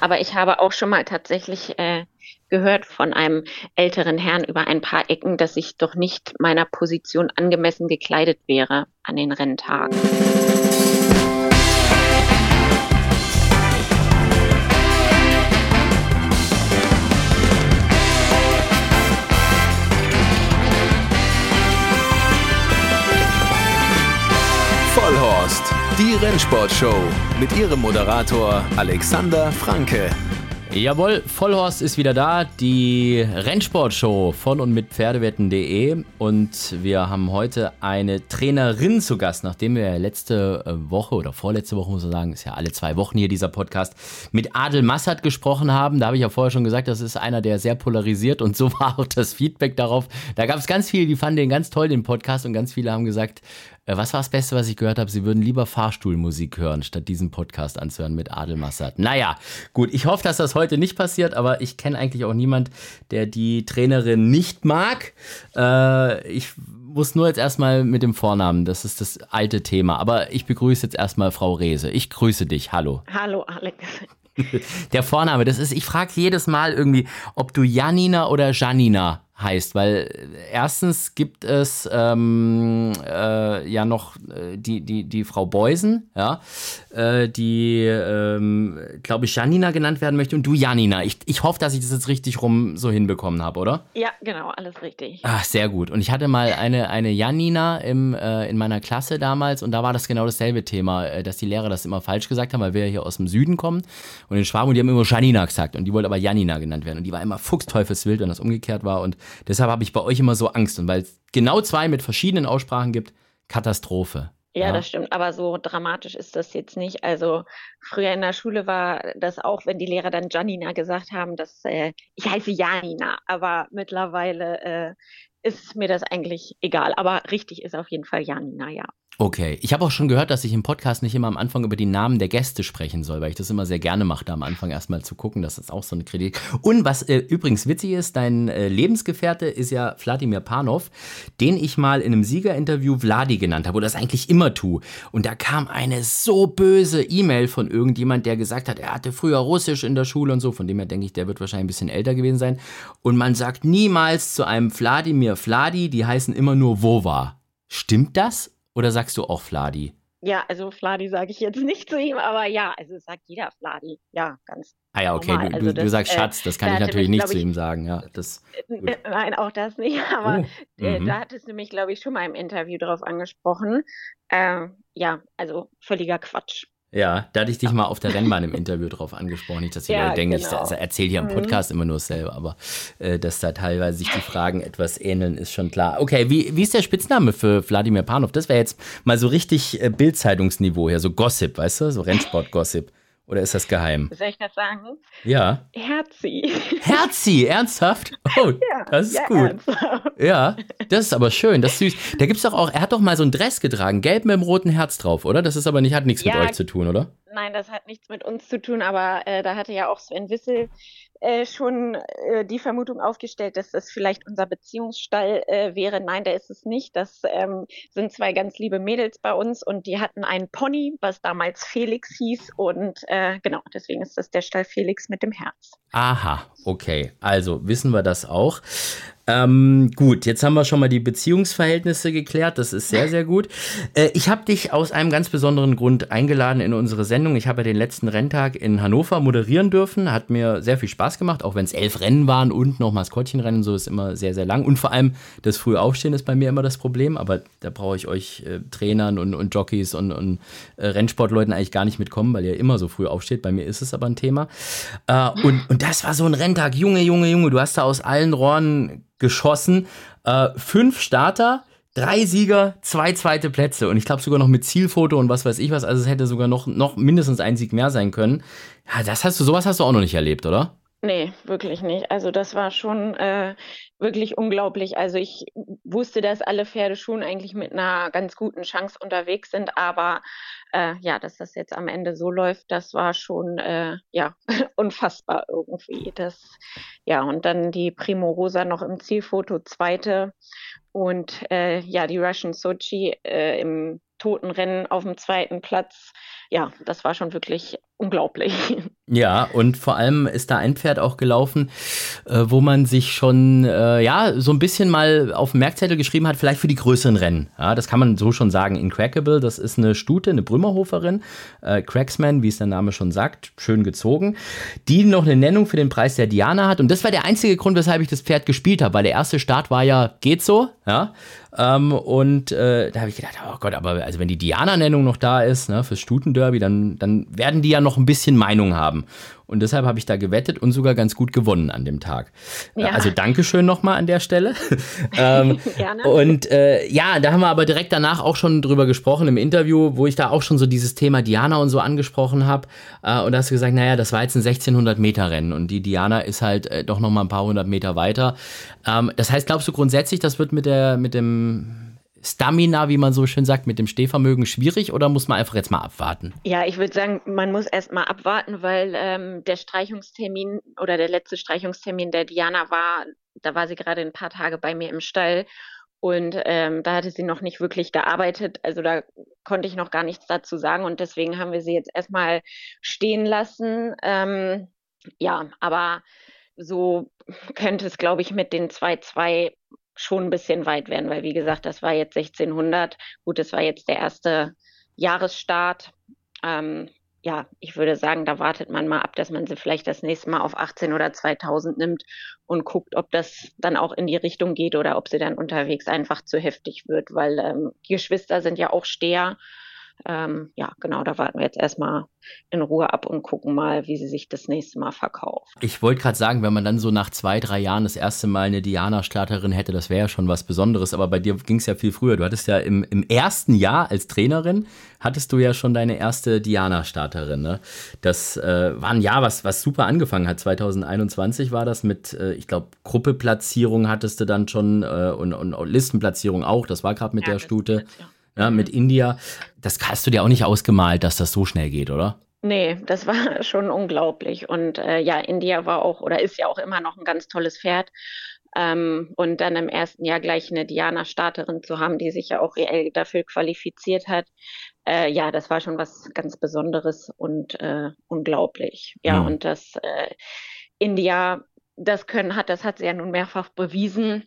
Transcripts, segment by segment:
Aber ich habe auch schon mal tatsächlich äh, gehört von einem älteren Herrn über ein paar Ecken, dass ich doch nicht meiner Position angemessen gekleidet wäre an den Renntagen. Die Rennsportshow mit ihrem Moderator Alexander Franke. Jawohl, Vollhorst ist wieder da, die Rennsportshow von und mit Pferdewetten.de und wir haben heute eine Trainerin zu Gast, nachdem wir letzte äh, Woche oder vorletzte Woche, muss man sagen, ist ja alle zwei Wochen hier dieser Podcast, mit Adel Massert gesprochen haben. Da habe ich ja vorher schon gesagt, das ist einer, der sehr polarisiert und so war auch das Feedback darauf. Da gab es ganz viele, die fanden den ganz toll, den Podcast und ganz viele haben gesagt, was war das Beste, was ich gehört habe? Sie würden lieber Fahrstuhlmusik hören, statt diesen Podcast anzuhören mit Adel Massert. Naja, gut, ich hoffe, dass das heute nicht passiert, aber ich kenne eigentlich auch niemand, der die Trainerin nicht mag. Äh, ich muss nur jetzt erstmal mit dem Vornamen, das ist das alte Thema. Aber ich begrüße jetzt erstmal Frau Rehse. Ich grüße dich. Hallo. Hallo, Alex. Der Vorname, das ist, ich frage jedes Mal irgendwie, ob du Janina oder Janina heißt, weil erstens gibt es ähm, äh, ja noch äh, die, die, die Frau Beusen, ja, äh, die, ähm, glaube ich, Janina genannt werden möchte und du Janina. Ich, ich hoffe, dass ich das jetzt richtig rum so hinbekommen habe, oder? Ja, genau, alles richtig. Ach, sehr gut. Und ich hatte mal eine, eine Janina im, äh, in meiner Klasse damals und da war das genau dasselbe Thema, äh, dass die Lehrer das immer falsch gesagt haben, weil wir hier aus dem Süden kommen und in Schwaben und die haben immer Janina gesagt und die wollte aber Janina genannt werden und die war immer fuchsteufelswild, wenn das umgekehrt war und Deshalb habe ich bei euch immer so Angst. Und weil es genau zwei mit verschiedenen Aussprachen gibt, Katastrophe. Ja, ja, das stimmt. Aber so dramatisch ist das jetzt nicht. Also früher in der Schule war das auch, wenn die Lehrer dann Janina gesagt haben, dass äh, ich heiße Janina. Aber mittlerweile äh, ist mir das eigentlich egal. Aber richtig ist auf jeden Fall Janina, ja. Okay, ich habe auch schon gehört, dass ich im Podcast nicht immer am Anfang über die Namen der Gäste sprechen soll, weil ich das immer sehr gerne mache, da am Anfang erstmal zu gucken. Das ist auch so eine Kritik. Und was äh, übrigens witzig ist, dein äh, Lebensgefährte ist ja Wladimir Panov, den ich mal in einem Siegerinterview Vladi genannt habe, oder das eigentlich immer tue. Und da kam eine so böse E-Mail von irgendjemand, der gesagt hat, er hatte früher Russisch in der Schule und so. Von dem her denke ich, der wird wahrscheinlich ein bisschen älter gewesen sein. Und man sagt niemals zu einem Wladimir Vladi, die heißen immer nur Wova. Stimmt das? Oder sagst du auch Fladi? Ja, also Fladi sage ich jetzt nicht zu ihm, aber ja, also sagt jeder Fladi. Ja, ganz. Ah ja, okay, du, also das, du, sagst äh, Schatz, das kann ich natürlich mich, nicht zu ihm sagen. Ja, das, nein, auch das nicht, aber oh, äh, da hattest du mich, glaube ich, schon mal im Interview drauf angesprochen. Äh, ja, also völliger Quatsch. Ja, da hatte ich dich mal auf der Rennbahn im Interview drauf angesprochen. Nicht, dass die ja, Leute denken, genau. ich erzähle hier im mhm. Podcast immer nur selber, aber äh, dass da teilweise sich die Fragen etwas ähneln, ist schon klar. Okay, wie, wie ist der Spitzname für Wladimir Panov? Das wäre jetzt mal so richtig äh, Bildzeitungsniveau hier, so Gossip, weißt du? So Rennsport-Gossip. Oder ist das geheim? Soll ich das sagen? Ja. Herzi. Herzi, ernsthaft? Oh, ja, das ist ja, gut. Ernsthaft. Ja, das ist aber schön, das ist süß. Da gibt es doch auch, er hat doch mal so ein Dress getragen, gelb mit dem roten Herz drauf, oder? Das ist aber nicht, hat nichts ja, mit euch zu tun, oder? Nein, das hat nichts mit uns zu tun, aber äh, da hatte ja auch Sven Wissel äh, schon äh, die Vermutung aufgestellt, dass das vielleicht unser Beziehungsstall äh, wäre. Nein, der ist es nicht. Das ähm, sind zwei ganz liebe Mädels bei uns und die hatten einen Pony, was damals Felix hieß. Und äh, genau, deswegen ist das der Stall Felix mit dem Herz. Aha, okay. Also wissen wir das auch. Ähm, gut, jetzt haben wir schon mal die Beziehungsverhältnisse geklärt. Das ist sehr, sehr gut. Äh, ich habe dich aus einem ganz besonderen Grund eingeladen in unsere Sendung. Ich habe ja den letzten Renntag in Hannover moderieren dürfen. Hat mir sehr viel Spaß gemacht, auch wenn es elf Rennen waren und noch Maskottchenrennen. So ist immer sehr, sehr lang. Und vor allem das frühe Aufstehen ist bei mir immer das Problem. Aber da brauche ich euch äh, Trainern und, und Jockeys und, und äh, Rennsportleuten eigentlich gar nicht mitkommen, weil ihr immer so früh aufsteht. Bei mir ist es aber ein Thema. Äh, und, und das war so ein Renntag. Junge, Junge, Junge, du hast da aus allen Rohren geschossen. Äh, fünf Starter, drei Sieger, zwei zweite Plätze und ich glaube sogar noch mit Zielfoto und was weiß ich was. Also es hätte sogar noch, noch mindestens ein Sieg mehr sein können. Ja, das hast du, sowas hast du auch noch nicht erlebt, oder? Nee, wirklich nicht. Also das war schon äh, wirklich unglaublich. Also ich wusste, dass alle Pferde schon eigentlich mit einer ganz guten Chance unterwegs sind, aber äh, ja, dass das jetzt am Ende so läuft, das war schon äh, ja unfassbar irgendwie. Das ja und dann die Primo Rosa noch im Zielfoto zweite und äh, ja die Russian Sochi äh, im Totenrennen auf dem zweiten Platz. Ja, das war schon wirklich unglaublich. Ja, und vor allem ist da ein Pferd auch gelaufen, äh, wo man sich schon, äh, ja, so ein bisschen mal auf dem Merkzettel geschrieben hat, vielleicht für die größeren Rennen. Ja, das kann man so schon sagen. Incrackable, das ist eine Stute, eine Brümmerhoferin, äh, Cracksman, wie es der Name schon sagt, schön gezogen, die noch eine Nennung für den Preis der Diana hat. Und das war der einzige Grund, weshalb ich das Pferd gespielt habe, weil der erste Start war ja, geht so, ja. Ähm, und äh, da habe ich gedacht, oh Gott, aber also wenn die Diana-Nennung noch da ist, ne, fürs Stutenderby, dann, dann werden die ja noch ein bisschen Meinung haben. Und deshalb habe ich da gewettet und sogar ganz gut gewonnen an dem Tag. Äh, ja. Also Dankeschön nochmal an der Stelle. ähm, Gerne. Und äh, ja, da haben wir aber direkt danach auch schon drüber gesprochen im Interview, wo ich da auch schon so dieses Thema Diana und so angesprochen habe. Äh, und da hast du gesagt, naja, das war jetzt ein 1600 Meter Rennen und die Diana ist halt äh, doch nochmal ein paar hundert Meter weiter. Ähm, das heißt, glaubst du grundsätzlich, das wird mit der, mit dem Stamina, wie man so schön sagt, mit dem Stehvermögen schwierig oder muss man einfach jetzt mal abwarten? Ja, ich würde sagen, man muss erst mal abwarten, weil ähm, der Streichungstermin oder der letzte Streichungstermin der Diana war, da war sie gerade ein paar Tage bei mir im Stall und ähm, da hatte sie noch nicht wirklich gearbeitet. Also da konnte ich noch gar nichts dazu sagen und deswegen haben wir sie jetzt erstmal stehen lassen. Ähm, ja, aber so könnte es, glaube ich, mit den 2-2 schon ein bisschen weit werden, weil wie gesagt, das war jetzt 1600. Gut, das war jetzt der erste Jahresstart. Ähm, ja, ich würde sagen, da wartet man mal ab, dass man sie vielleicht das nächste Mal auf 18 oder 2000 nimmt und guckt, ob das dann auch in die Richtung geht oder ob sie dann unterwegs einfach zu heftig wird, weil ähm, Geschwister sind ja auch Steher ähm, ja, genau, da warten wir jetzt erstmal in Ruhe ab und gucken mal, wie sie sich das nächste Mal verkauft. Ich wollte gerade sagen, wenn man dann so nach zwei, drei Jahren das erste Mal eine Diana-Starterin hätte, das wäre ja schon was Besonderes. Aber bei dir ging es ja viel früher. Du hattest ja im, im ersten Jahr als Trainerin, hattest du ja schon deine erste Diana-Starterin. Ne? Das äh, war ein Jahr, was, was super angefangen hat. 2021 war das mit, äh, ich glaube, Gruppeplatzierung hattest du dann schon äh, und, und Listenplatzierung auch. Das war gerade mit ja, der Stute. Ist, ja ja, mit India. Das hast du dir auch nicht ausgemalt, dass das so schnell geht, oder? Nee, das war schon unglaublich. Und äh, ja, India war auch oder ist ja auch immer noch ein ganz tolles Pferd. Ähm, und dann im ersten Jahr gleich eine Diana-Starterin zu haben, die sich ja auch reell dafür qualifiziert hat. Äh, ja, das war schon was ganz Besonderes und äh, unglaublich. Ja, mhm. und das äh, India das können hat, das hat sie ja nun mehrfach bewiesen.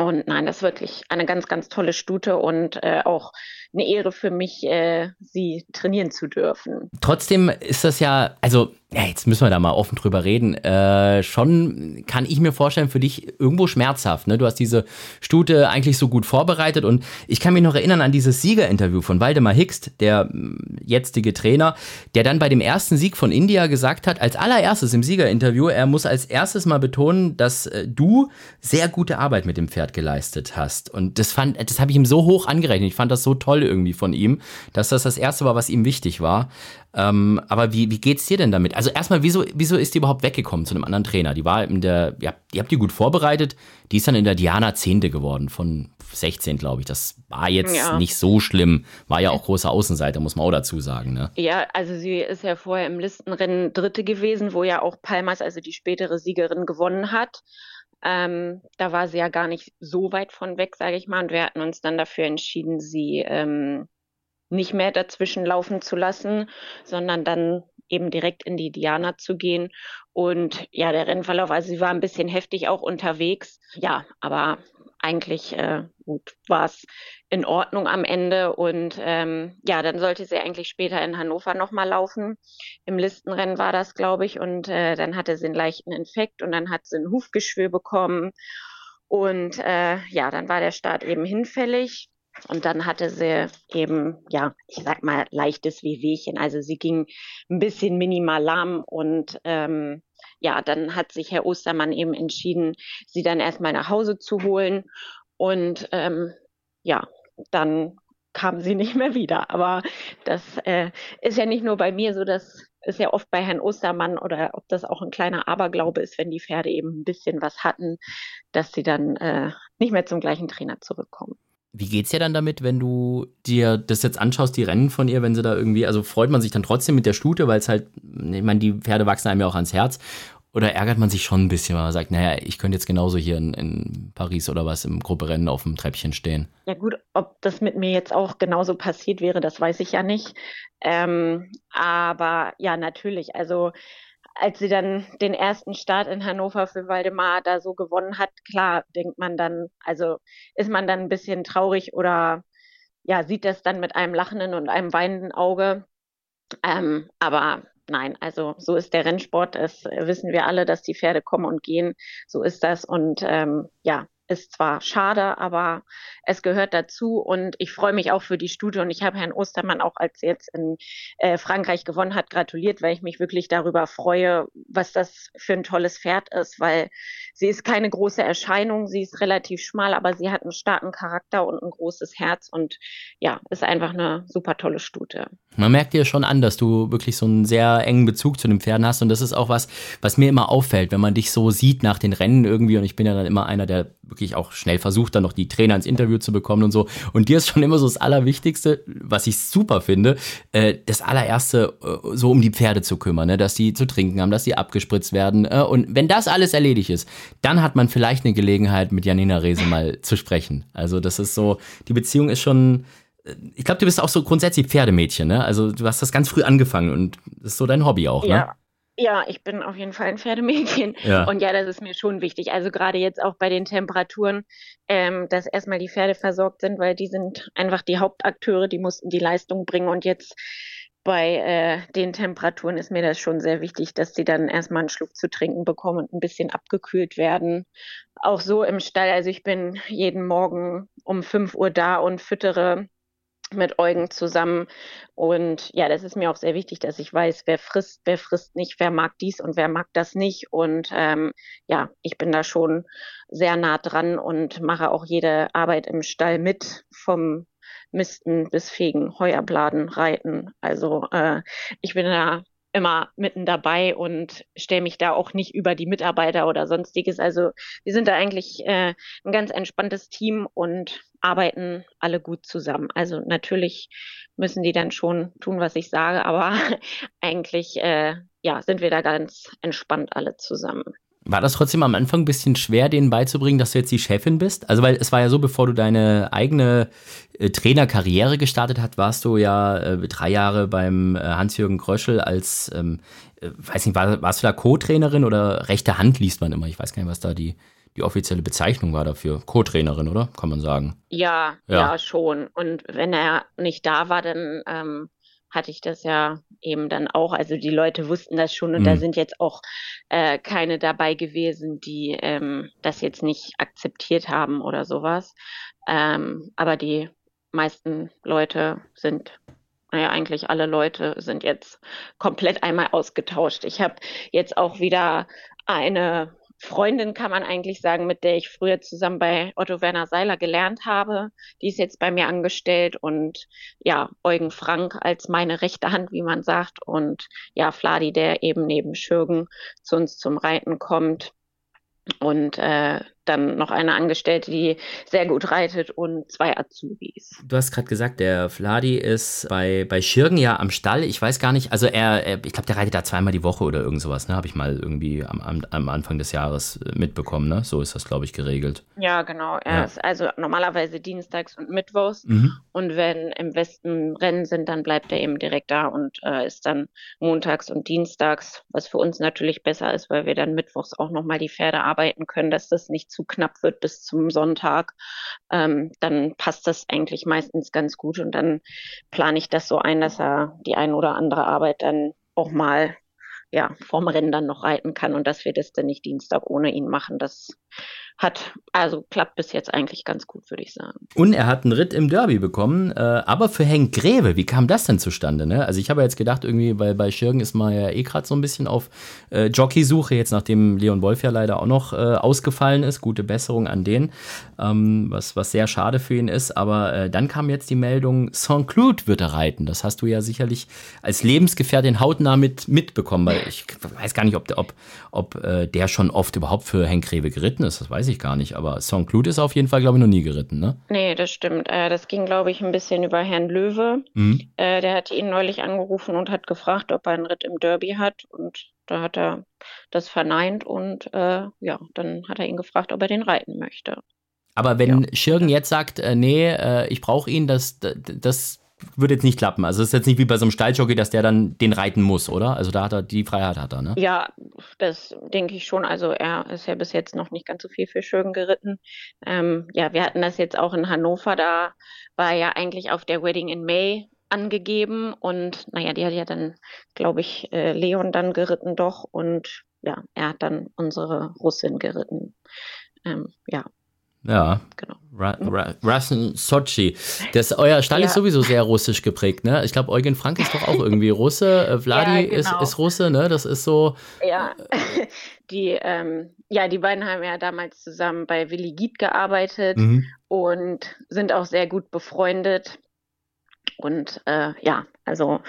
Und nein, das ist wirklich eine ganz, ganz tolle Stute und äh, auch eine Ehre für mich, äh, sie trainieren zu dürfen. Trotzdem ist das ja, also ja, jetzt müssen wir da mal offen drüber reden. Äh, schon kann ich mir vorstellen, für dich irgendwo schmerzhaft. Ne? Du hast diese Stute eigentlich so gut vorbereitet und ich kann mich noch erinnern an dieses Siegerinterview von Waldemar Hickst, der mm, jetzige Trainer, der dann bei dem ersten Sieg von India gesagt hat, als allererstes im Siegerinterview, er muss als erstes mal betonen, dass äh, du sehr gute Arbeit mit dem Pferd geleistet hast. Und das fand, das habe ich ihm so hoch angerechnet. Ich fand das so toll irgendwie von ihm, dass das das erste war, was ihm wichtig war. Ähm, aber wie, wie geht's dir denn damit? Also erstmal, wieso, wieso ist die überhaupt weggekommen zu einem anderen Trainer? Die war in der, ja, ihr habt die gut vorbereitet. Die ist dann in der Diana Zehnte geworden von 16, glaube ich. Das war jetzt ja. nicht so schlimm. War ja auch großer Außenseiter, muss man auch dazu sagen. Ne? Ja, also sie ist ja vorher im Listenrennen Dritte gewesen, wo ja auch Palmas, also die spätere Siegerin, gewonnen hat. Ähm, da war sie ja gar nicht so weit von weg, sage ich mal. Und wir hatten uns dann dafür entschieden, sie ähm, nicht mehr dazwischen laufen zu lassen, sondern dann eben direkt in die Diana zu gehen. Und ja, der Rennverlauf, also sie war ein bisschen heftig auch unterwegs. Ja, aber eigentlich äh, gut war es in Ordnung am Ende. Und ähm, ja, dann sollte sie eigentlich später in Hannover nochmal laufen. Im Listenrennen war das, glaube ich. Und äh, dann hatte sie einen leichten Infekt und dann hat sie ein Hufgeschwür bekommen. Und äh, ja, dann war der Start eben hinfällig. Und dann hatte sie eben, ja, ich sag mal, leichtes Wehwehchen. Also sie ging ein bisschen minimal lahm und ähm, ja, dann hat sich Herr Ostermann eben entschieden, sie dann erstmal nach Hause zu holen. Und ähm, ja, dann kam sie nicht mehr wieder. Aber das äh, ist ja nicht nur bei mir so, das ist ja oft bei Herrn Ostermann oder ob das auch ein kleiner Aberglaube ist, wenn die Pferde eben ein bisschen was hatten, dass sie dann äh, nicht mehr zum gleichen Trainer zurückkommen. Wie geht's dir dann damit, wenn du dir das jetzt anschaust, die Rennen von ihr, wenn sie da irgendwie, also freut man sich dann trotzdem mit der Stute, weil es halt, ich meine, die Pferde wachsen einem ja auch ans Herz. Oder ärgert man sich schon ein bisschen, weil man sagt, naja, ich könnte jetzt genauso hier in, in Paris oder was im Grupperennen auf dem Treppchen stehen? Ja gut, ob das mit mir jetzt auch genauso passiert wäre, das weiß ich ja nicht. Ähm, aber ja, natürlich. Also als sie dann den ersten Start in Hannover für Waldemar da so gewonnen hat, klar, denkt man dann, also ist man dann ein bisschen traurig oder ja, sieht das dann mit einem lachenden und einem weinenden Auge. Ähm, aber nein, also so ist der Rennsport. Das wissen wir alle, dass die Pferde kommen und gehen. So ist das. Und ähm, ja, ist zwar schade, aber es gehört dazu und ich freue mich auch für die Studie und ich habe Herrn Ostermann auch, als er jetzt in äh, Frankreich gewonnen hat, gratuliert, weil ich mich wirklich darüber freue, was das für ein tolles Pferd ist, weil sie ist keine große Erscheinung, sie ist relativ schmal, aber sie hat einen starken Charakter und ein großes Herz und ja, ist einfach eine super tolle Stute. Man merkt dir schon an, dass du wirklich so einen sehr engen Bezug zu den Pferden hast und das ist auch was, was mir immer auffällt, wenn man dich so sieht nach den Rennen irgendwie und ich bin ja dann immer einer, der wirklich auch schnell versucht, dann noch die Trainer ins Interview zu bekommen und so. Und dir ist schon immer so das Allerwichtigste, was ich super finde, äh, das allererste, äh, so um die Pferde zu kümmern, ne? dass die zu trinken haben, dass sie abgespritzt werden. Äh, und wenn das alles erledigt ist, dann hat man vielleicht eine Gelegenheit, mit Janina Rese mal zu sprechen. Also das ist so, die Beziehung ist schon, äh, ich glaube, du bist auch so grundsätzlich Pferdemädchen, ne? Also du hast das ganz früh angefangen und das ist so dein Hobby auch, ne? Ja, ich bin auf jeden Fall ein Pferdemädchen. Ja. Und ja, das ist mir schon wichtig. Also gerade jetzt auch bei den Temperaturen, ähm, dass erstmal die Pferde versorgt sind, weil die sind einfach die Hauptakteure, die mussten die Leistung bringen. Und jetzt bei äh, den Temperaturen ist mir das schon sehr wichtig, dass sie dann erstmal einen Schluck zu trinken bekommen und ein bisschen abgekühlt werden. Auch so im Stall. Also ich bin jeden Morgen um 5 Uhr da und füttere mit Eugen zusammen. Und ja, das ist mir auch sehr wichtig, dass ich weiß, wer frisst, wer frisst nicht, wer mag dies und wer mag das nicht. Und ähm, ja, ich bin da schon sehr nah dran und mache auch jede Arbeit im Stall mit, vom Misten bis Fegen, Heuerbladen, Reiten. Also äh, ich bin da immer mitten dabei und stelle mich da auch nicht über die Mitarbeiter oder sonstiges. Also wir sind da eigentlich äh, ein ganz entspanntes Team und arbeiten alle gut zusammen. Also natürlich müssen die dann schon tun, was ich sage, aber eigentlich äh, ja sind wir da ganz entspannt alle zusammen. War das trotzdem am Anfang ein bisschen schwer, denen beizubringen, dass du jetzt die Chefin bist? Also, weil es war ja so, bevor du deine eigene äh, Trainerkarriere gestartet hast, warst du ja äh, drei Jahre beim äh, Hans-Jürgen Kröschel als, ähm, äh, weiß nicht, war, warst du da Co-Trainerin oder rechte Hand liest man immer? Ich weiß gar nicht, was da die, die offizielle Bezeichnung war dafür. Co-Trainerin, oder? Kann man sagen. Ja, ja, ja, schon. Und wenn er nicht da war, dann ähm, hatte ich das ja eben dann auch. Also die Leute wussten das schon und mhm. da sind jetzt auch äh, keine dabei gewesen, die ähm, das jetzt nicht akzeptiert haben oder sowas. Ähm, aber die meisten Leute sind naja, eigentlich alle Leute sind jetzt komplett einmal ausgetauscht. Ich habe jetzt auch wieder eine Freundin kann man eigentlich sagen, mit der ich früher zusammen bei Otto Werner Seiler gelernt habe. Die ist jetzt bei mir angestellt und ja, Eugen Frank als meine rechte Hand, wie man sagt. Und ja, Fladi, der eben neben Schürgen zu uns zum Reiten kommt. Und äh, dann noch eine Angestellte, die sehr gut reitet und zwei Azubis. Du hast gerade gesagt, der Fladi ist bei, bei Schirgen ja am Stall. Ich weiß gar nicht, also er, er ich glaube, der reitet da zweimal die Woche oder irgend sowas, ne? Habe ich mal irgendwie am, am, am, Anfang des Jahres äh, mitbekommen, ne? So ist das, glaube ich, geregelt. Ja, genau. Er ja. ist also normalerweise dienstags und mittwochs. Mhm. Und wenn im Westen Rennen sind, dann bleibt er eben direkt da und äh, ist dann montags und dienstags, was für uns natürlich besser ist, weil wir dann mittwochs auch nochmal die Pferde arbeiten können, dass das nicht zu knapp wird bis zum Sonntag, ähm, dann passt das eigentlich meistens ganz gut und dann plane ich das so ein, dass er die ein oder andere Arbeit dann auch mal ja, vorm Rennen dann noch reiten kann und dass wir das dann nicht Dienstag ohne ihn machen. Das hat, also klappt bis jetzt eigentlich ganz gut, würde ich sagen. Und er hat einen Ritt im Derby bekommen, äh, aber für Henk Greve, wie kam das denn zustande? Ne? Also ich habe jetzt gedacht, irgendwie, weil bei Schirgen ist man ja eh gerade so ein bisschen auf äh, Jockeysuche, jetzt nachdem Leon Wolf ja leider auch noch äh, ausgefallen ist. Gute Besserung an den, ähm, was, was sehr schade für ihn ist. Aber äh, dann kam jetzt die Meldung, Saint-Cloud wird er reiten. Das hast du ja sicherlich als Lebensgefährtin hautnah mit, mitbekommen, weil ich weiß gar nicht, ob, ob, ob äh, der schon oft überhaupt für Henk Greve geritten ist. Das weiß ich ich gar nicht, aber Song Clute ist auf jeden Fall, glaube ich, noch nie geritten, ne? Nee, das stimmt. Äh, das ging, glaube ich, ein bisschen über Herrn Löwe. Mhm. Äh, der hat ihn neulich angerufen und hat gefragt, ob er einen Ritt im Derby hat. Und da hat er das verneint und äh, ja, dann hat er ihn gefragt, ob er den reiten möchte. Aber wenn ja. Schirgen jetzt sagt, äh, nee, äh, ich brauche ihn, das, das würde jetzt nicht klappen. Also es ist jetzt nicht wie bei so einem Stalljockey, dass der dann den reiten muss, oder? Also da hat er die Freiheit hat er, ne? Ja, das denke ich schon. Also er ist ja bis jetzt noch nicht ganz so viel für Schürgen geritten. Ähm, ja, wir hatten das jetzt auch in Hannover, da war er ja eigentlich auf der Wedding in May angegeben und naja, die hat ja dann, glaube ich, äh, Leon dann geritten doch und ja, er hat dann unsere Russin geritten. Ähm, ja, ja, genau. Ra Ra Rasen Sochi. Das, euer Stall ja. ist sowieso sehr russisch geprägt, ne? Ich glaube, Eugen Frank ist doch auch irgendwie Russe. Äh, Vladi ja, genau. ist, ist Russe, ne? Das ist so. Ja, die, ähm, ja, die beiden haben ja damals zusammen bei Willi Giet gearbeitet mhm. und sind auch sehr gut befreundet. Und äh, ja, also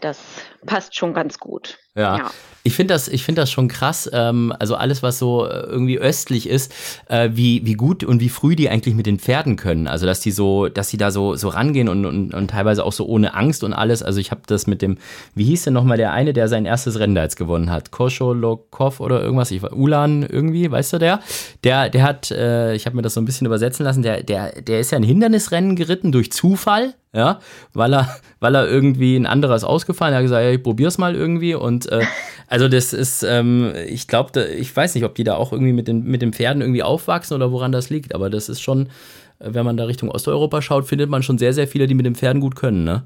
das passt schon ganz gut. Ja. ja. Ich finde das, find das schon krass. Ähm, also alles, was so äh, irgendwie östlich ist, äh, wie, wie gut und wie früh die eigentlich mit den Pferden können. Also dass die so, dass sie da so, so rangehen und, und, und teilweise auch so ohne Angst und alles. Also ich habe das mit dem, wie hieß denn nochmal der eine, der sein erstes Rennen da jetzt gewonnen hat? Kosholokov oder irgendwas? Ich Ulan irgendwie, weißt du der? Der, der hat, äh, ich habe mir das so ein bisschen übersetzen lassen, der, der, der ist ja ein Hindernisrennen geritten durch Zufall, ja, weil er, weil er irgendwie ein anderer ist ausgefallen, er hat gesagt, ja, ich probier's mal irgendwie und äh, also das ist, ähm, ich glaube, ich weiß nicht, ob die da auch irgendwie mit den, mit den Pferden irgendwie aufwachsen oder woran das liegt, aber das ist schon, wenn man da Richtung Osteuropa schaut, findet man schon sehr, sehr viele, die mit den Pferden gut können, ne?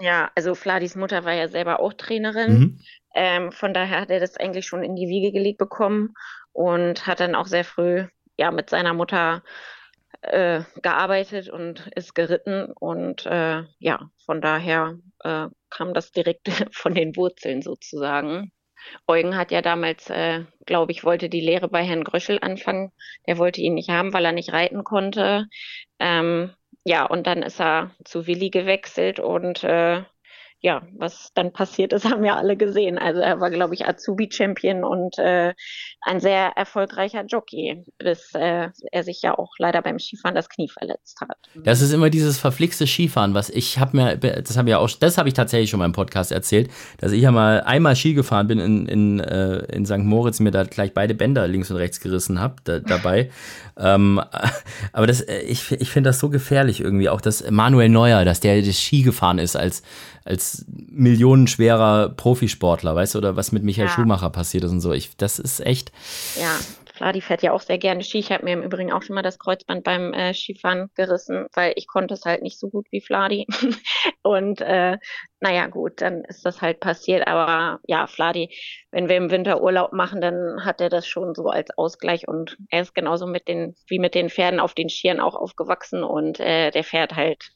Ja, also Fladis Mutter war ja selber auch Trainerin. Mhm. Ähm, von daher hat er das eigentlich schon in die Wiege gelegt bekommen und hat dann auch sehr früh ja mit seiner Mutter äh, gearbeitet und ist geritten und äh, ja, von daher äh, kam das direkt von den Wurzeln sozusagen. Eugen hat ja damals, äh, glaube ich, wollte die Lehre bei Herrn Gröschel anfangen. Der wollte ihn nicht haben, weil er nicht reiten konnte. Ähm, ja, und dann ist er zu Willi gewechselt und äh, ja, was dann passiert ist, haben wir alle gesehen. Also er war, glaube ich, Azubi-Champion und äh, ein sehr erfolgreicher Jockey, bis äh, er sich ja auch leider beim Skifahren das Knie verletzt hat. Das ist immer dieses verflixte Skifahren, was ich habe mir, das habe ich ja auch, das habe ich tatsächlich schon mal im Podcast erzählt, dass ich ja mal einmal Ski gefahren bin in, in, äh, in St. Moritz, mir da gleich beide Bänder links und rechts gerissen habe da, dabei. ähm, aber das, äh, ich, ich finde das so gefährlich irgendwie, auch dass Manuel Neuer, dass der das Ski gefahren ist als als millionenschwerer Profisportler, weißt du, oder was mit Michael ja. Schumacher passiert ist und so. Ich, das ist echt. Ja, Vladi fährt ja auch sehr gerne Ski. Ich habe mir im Übrigen auch schon mal das Kreuzband beim äh, Skifahren gerissen, weil ich konnte es halt nicht so gut wie Vladi. und äh, naja, gut, dann ist das halt passiert. Aber ja, Vladi, wenn wir im Winter Urlaub machen, dann hat er das schon so als Ausgleich und er ist genauso mit den, wie mit den Pferden auf den Skiern auch aufgewachsen und äh, der fährt halt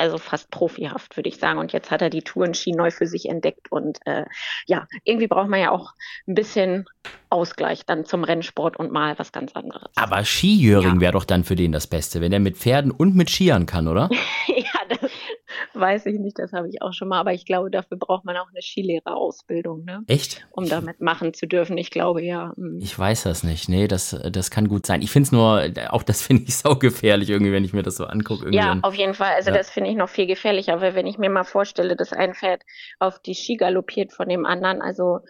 also fast profihaft, würde ich sagen. Und jetzt hat er die Tourenski neu für sich entdeckt. Und äh, ja, irgendwie braucht man ja auch ein bisschen Ausgleich dann zum Rennsport und mal was ganz anderes. Aber Skijöring ja. wäre doch dann für den das Beste, wenn er mit Pferden und mit Skiern kann, oder? ja, das, weiß ich nicht, das habe ich auch schon mal, aber ich glaube, dafür braucht man auch eine Skilehrerausbildung, ne? Echt? Um damit machen zu dürfen. Ich glaube, ja. Hm. Ich weiß das nicht. Nee, das, das kann gut sein. Ich finde es nur, auch das finde ich saugefährlich irgendwie, wenn ich mir das so angucke. Ja, auf jeden Fall. Also ja. das finde ich noch viel gefährlicher, weil wenn ich mir mal vorstelle, dass ein Pferd auf die Ski galoppiert von dem anderen, also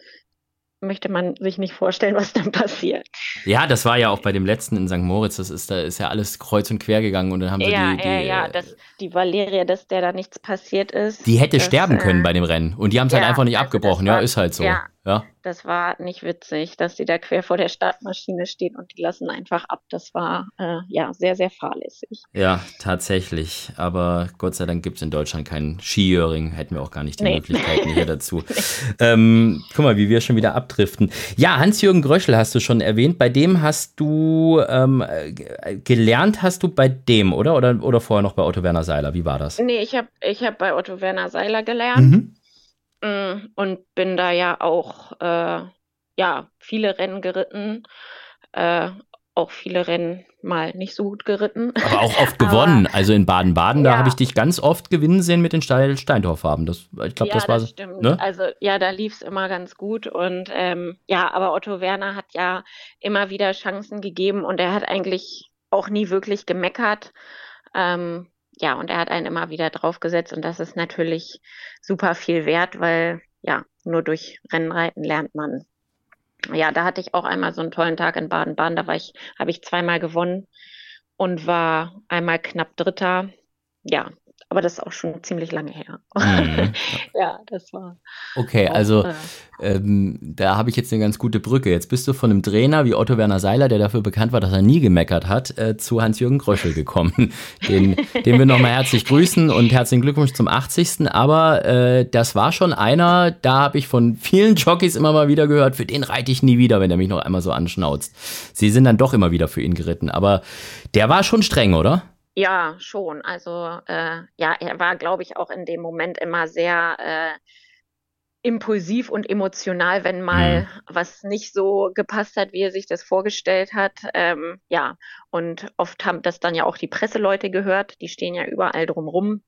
möchte man sich nicht vorstellen, was dann passiert. Ja, das war ja auch bei dem letzten in St. Moritz, das ist, da ist ja alles kreuz und quer gegangen und dann haben sie ja, die, die. Ja, ja, das, die Valeria, dass der da nichts passiert ist. Die hätte das, sterben können äh, bei dem Rennen und die haben es halt ja, halt einfach nicht also abgebrochen. War, ja, ist halt so. Ja, ja. Das war nicht witzig, dass sie da quer vor der Startmaschine steht und die lassen einfach ab. Das war äh, ja sehr, sehr fahrlässig. Ja, tatsächlich. Aber Gott sei Dank gibt es in Deutschland keinen Skijöring. Hätten wir auch gar nicht die nee. Möglichkeiten hier dazu. ähm, guck mal, wie wir schon wieder abdriften. Ja, Hans-Jürgen Gröschel hast du schon erwähnt. Bei dem hast du ähm, gelernt, hast du bei dem, oder? oder? Oder vorher noch bei Otto Werner Seiler? Wie war das? Nee, ich habe ich hab bei Otto Werner Seiler gelernt. Mhm. Mm, und bin da ja auch äh, ja viele Rennen geritten, äh, auch viele Rennen mal nicht so gut geritten. Aber auch oft gewonnen. Aber, also in Baden-Baden, ja. da habe ich dich ganz oft gewinnen sehen mit den Steil Steindorf-Farben. Das, ich glaube, ja, das war. Das stimmt. Ne? Also ja, da lief es immer ganz gut. Und ähm, ja, aber Otto Werner hat ja immer wieder Chancen gegeben und er hat eigentlich auch nie wirklich gemeckert. Ähm, ja, und er hat einen immer wieder draufgesetzt und das ist natürlich super viel wert, weil ja, nur durch Rennreiten lernt man ja, da hatte ich auch einmal so einen tollen Tag in Baden-Baden. Da war ich, habe ich zweimal gewonnen und war einmal knapp Dritter. Ja, aber das ist auch schon ziemlich lange her. Mhm. ja, das war. Okay, auch, also äh, ähm, da habe ich jetzt eine ganz gute Brücke. Jetzt bist du von einem Trainer wie Otto Werner Seiler, der dafür bekannt war, dass er nie gemeckert hat, äh, zu Hans-Jürgen Gröschel gekommen, den, den wir nochmal herzlich grüßen und herzlichen Glückwunsch zum 80. Aber äh, das war schon einer, da habe ich von vielen Jockeys immer mal wieder gehört, für den reite ich nie wieder, wenn er mich noch einmal so anschnauzt. Sie sind dann doch immer wieder für ihn geritten, aber der war schon streng, oder? Ja, schon. Also äh, ja, er war, glaube ich, auch in dem Moment immer sehr äh, impulsiv und emotional, wenn mal mhm. was nicht so gepasst hat, wie er sich das vorgestellt hat. Ähm, ja, und oft haben das dann ja auch die Presseleute gehört, die stehen ja überall drumrum.